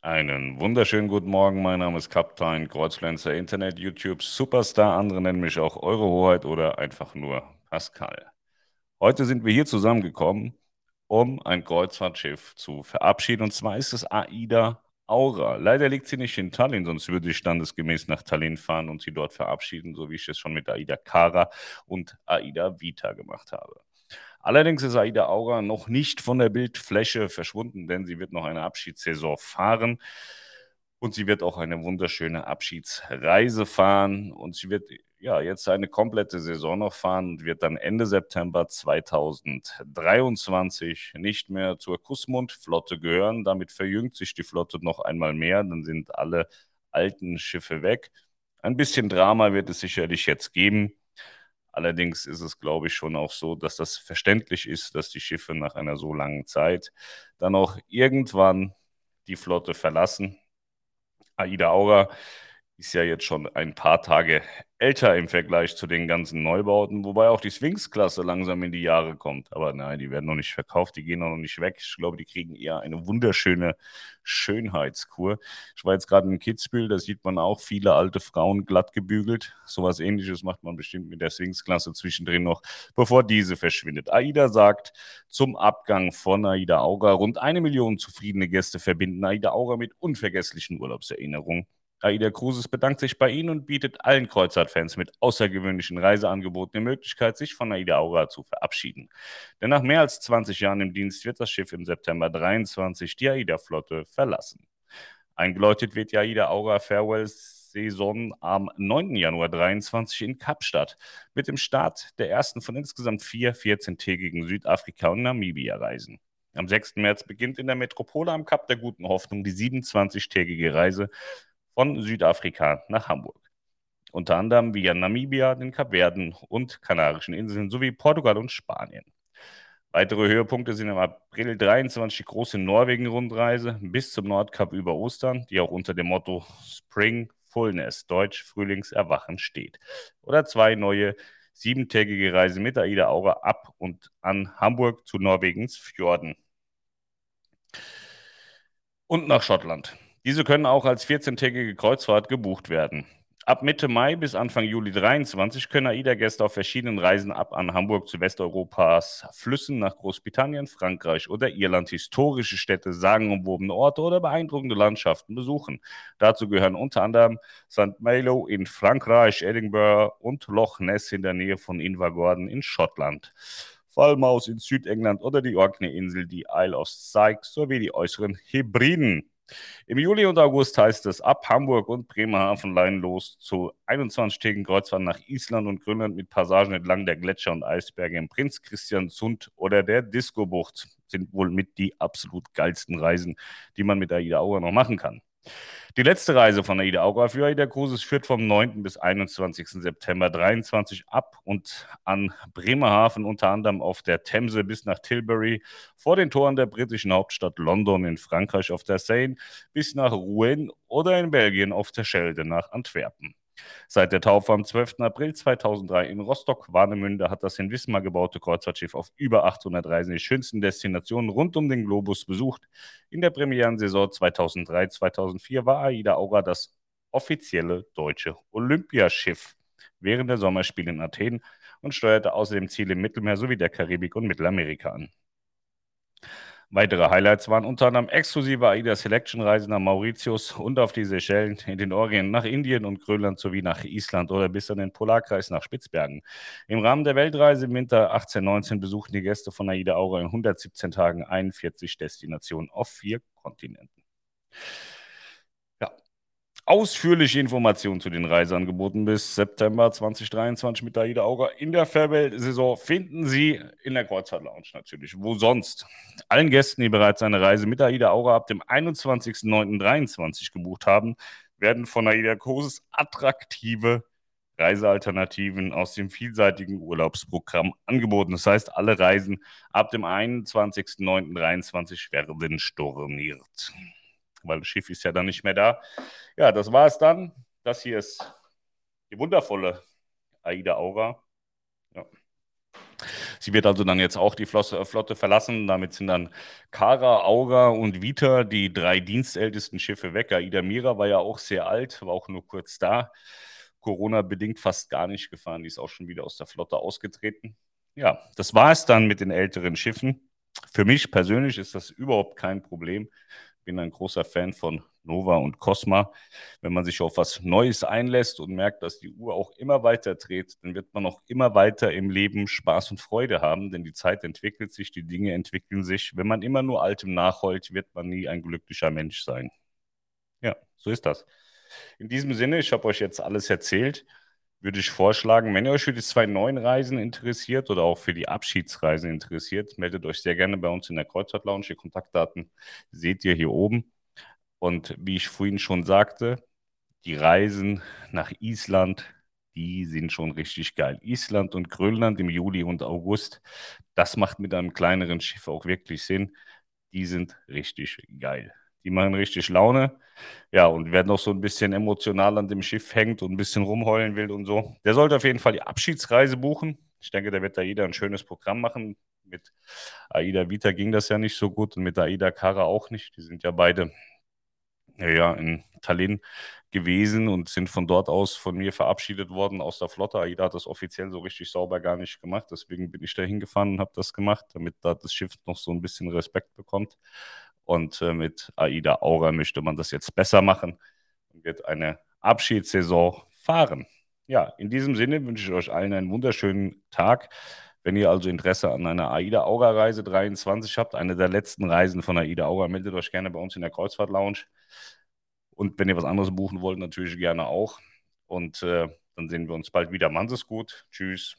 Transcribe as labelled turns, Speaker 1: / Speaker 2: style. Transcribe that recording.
Speaker 1: Einen wunderschönen guten Morgen. Mein Name ist Kaptein Kreuzpflanzer Internet YouTube Superstar. Andere nennen mich auch Eure Hoheit oder einfach nur Pascal. Heute sind wir hier zusammengekommen, um ein Kreuzfahrtschiff zu verabschieden. Und zwar ist es AIDA Aura. Leider liegt sie nicht in Tallinn, sonst würde ich standesgemäß nach Tallinn fahren und sie dort verabschieden, so wie ich es schon mit AIDA Cara und AIDA Vita gemacht habe. Allerdings ist Aida Aura noch nicht von der Bildfläche verschwunden, denn sie wird noch eine Abschiedssaison fahren und sie wird auch eine wunderschöne Abschiedsreise fahren und sie wird ja jetzt eine komplette Saison noch fahren und wird dann Ende September 2023 nicht mehr zur Kussmund-Flotte gehören. Damit verjüngt sich die Flotte noch einmal mehr, dann sind alle alten Schiffe weg. Ein bisschen Drama wird es sicherlich jetzt geben. Allerdings ist es, glaube ich, schon auch so, dass das verständlich ist, dass die Schiffe nach einer so langen Zeit dann auch irgendwann die Flotte verlassen. Aida Aura ist ja jetzt schon ein paar Tage älter im Vergleich zu den ganzen Neubauten, wobei auch die Sphinx-Klasse langsam in die Jahre kommt. Aber nein, die werden noch nicht verkauft, die gehen noch nicht weg. Ich glaube, die kriegen eher eine wunderschöne Schönheitskur. Ich war jetzt gerade in Kitzbühel, da sieht man auch viele alte Frauen glatt gebügelt. Sowas ähnliches macht man bestimmt mit der Sphinx-Klasse zwischendrin noch, bevor diese verschwindet. AIDA sagt, zum Abgang von AIDA Aura rund eine Million zufriedene Gäste verbinden AIDA Aura mit unvergesslichen Urlaubserinnerungen. AIDA Cruises bedankt sich bei Ihnen und bietet allen Kreuzfahrtfans mit außergewöhnlichen Reiseangeboten die Möglichkeit, sich von AIDA Aura zu verabschieden. Denn nach mehr als 20 Jahren im Dienst wird das Schiff im September 23 die AIDA-Flotte verlassen. Eingeläutet wird die AIDA Aura Farewell Saison am 9. Januar 23 in Kapstadt mit dem Start der ersten von insgesamt vier 14-tägigen Südafrika- und Namibia-Reisen. Am 6. März beginnt in der Metropole am Kap der Guten Hoffnung die 27-tägige Reise von Südafrika nach Hamburg. Unter anderem via Namibia, den Kapverden und Kanarischen Inseln sowie Portugal und Spanien. Weitere Höhepunkte sind im April 23 die große Norwegen-Rundreise bis zum Nordkap über Ostern, die auch unter dem Motto Spring Fullness, Deutsch Frühlingserwachen steht. Oder zwei neue siebentägige Reisen mit Aida Aura ab und an Hamburg zu Norwegens Fjorden. Und nach Schottland. Diese können auch als 14-tägige Kreuzfahrt gebucht werden. Ab Mitte Mai bis Anfang Juli 23 können AIDA-Gäste auf verschiedenen Reisen ab an Hamburg zu Westeuropas Flüssen nach Großbritannien, Frankreich oder Irland historische Städte, sagenumwobene Orte oder beeindruckende Landschaften besuchen. Dazu gehören unter anderem St. Malo in Frankreich, Edinburgh und Loch Ness in der Nähe von Invergordon in Schottland. Falmouth in Südengland oder die Orkney-Insel, die Isle of Syke sowie die äußeren Hebriden. Im Juli und August heißt es ab Hamburg und Bremerhaven leihen los zu 21-tägigen Kreuzfahrten nach Island und Grönland mit Passagen entlang der Gletscher und Eisberge im Prinz Christian Sund oder der Disco-Bucht sind wohl mit die absolut geilsten Reisen, die man mit AIDA Aura noch machen kann. Die letzte Reise von AIDA Aura für AIDA Cruises führt vom 9. bis 21. September 23 ab und an Bremerhaven, unter anderem auf der Themse bis nach Tilbury, vor den Toren der britischen Hauptstadt London in Frankreich auf der Seine bis nach Rouen oder in Belgien auf der Schelde nach Antwerpen. Seit der Taufe am 12. April 2003 in Rostock-Warnemünde hat das in Wismar gebaute Kreuzfahrtschiff auf über 800 Reisen die schönsten Destinationen rund um den Globus besucht. In der Premierensaison 2003-2004 war AIDA Aura das offizielle deutsche Olympiaschiff während der Sommerspiele in Athen und steuerte außerdem Ziele im Mittelmeer sowie der Karibik und Mittelamerika an. Weitere Highlights waren unter anderem exklusive AIDA Selection Reisen nach Mauritius und auf die Seychellen, in den Orient nach Indien und Grönland sowie nach Island oder bis an den Polarkreis nach Spitzbergen. Im Rahmen der Weltreise im Winter 18-19 besuchten die Gäste von AIDA Aura in 117 Tagen 41 Destinationen auf vier Kontinenten. Ausführliche Informationen zu den Reiseangeboten bis September 2023 mit Aida Auger in der Farewell-Saison finden Sie in der Kreuzfahrt Lounge natürlich. Wo sonst? Allen Gästen, die bereits eine Reise mit Aida Auger ab dem 21.09.23 gebucht haben, werden von Aida Cruises attraktive Reisealternativen aus dem vielseitigen Urlaubsprogramm angeboten. Das heißt, alle Reisen ab dem 21.09.23 werden storniert weil das Schiff ist ja dann nicht mehr da. Ja, das war es dann. Das hier ist die wundervolle Aida Aura. Ja. Sie wird also dann jetzt auch die Flosse, Flotte verlassen. Damit sind dann Kara, Aura und Vita die drei dienstältesten Schiffe weg. Aida Mira war ja auch sehr alt, war auch nur kurz da. Corona-bedingt fast gar nicht gefahren. Die ist auch schon wieder aus der Flotte ausgetreten. Ja, das war es dann mit den älteren Schiffen. Für mich persönlich ist das überhaupt kein Problem. Bin ein großer Fan von Nova und Cosma. Wenn man sich auf was Neues einlässt und merkt, dass die Uhr auch immer weiter dreht, dann wird man auch immer weiter im Leben Spaß und Freude haben, denn die Zeit entwickelt sich, die Dinge entwickeln sich. Wenn man immer nur Altem nachholt, wird man nie ein glücklicher Mensch sein. Ja, so ist das. In diesem Sinne, ich habe euch jetzt alles erzählt, würde ich vorschlagen, wenn ihr euch für die zwei neuen Reisen interessiert oder auch für die Abschiedsreisen interessiert, meldet euch sehr gerne bei uns in der Kreuzfahrt Lounge. Die Kontaktdaten seht ihr hier oben. Und wie ich vorhin schon sagte, die Reisen nach Island, die sind schon richtig geil. Island und Grönland im Juli und August, das macht mit einem kleineren Schiff auch wirklich Sinn. Die sind richtig geil. Die machen richtig Laune. Ja, und wer noch so ein bisschen emotional an dem Schiff hängt und ein bisschen rumheulen will und so, der sollte auf jeden Fall die Abschiedsreise buchen. Ich denke, da wird da jeder ein schönes Programm machen. Mit Aida Vita ging das ja nicht so gut und mit Aida Kara auch nicht. Die sind ja beide ja, in Tallinn gewesen und sind von dort aus von mir verabschiedet worden aus der Flotte. AIDA hat das offiziell so richtig sauber gar nicht gemacht. Deswegen bin ich da hingefahren und habe das gemacht, damit da das Schiff noch so ein bisschen Respekt bekommt. Und äh, mit AIDA Aura möchte man das jetzt besser machen und wird eine Abschiedssaison fahren. Ja, in diesem Sinne wünsche ich euch allen einen wunderschönen Tag. Wenn ihr also Interesse an einer AIDA Aura Reise 23 habt, eine der letzten Reisen von AIDA Aura, meldet euch gerne bei uns in der Kreuzfahrt Lounge. Und wenn ihr was anderes buchen wollt, natürlich gerne auch. Und äh, dann sehen wir uns bald wieder. Sie es gut. Tschüss.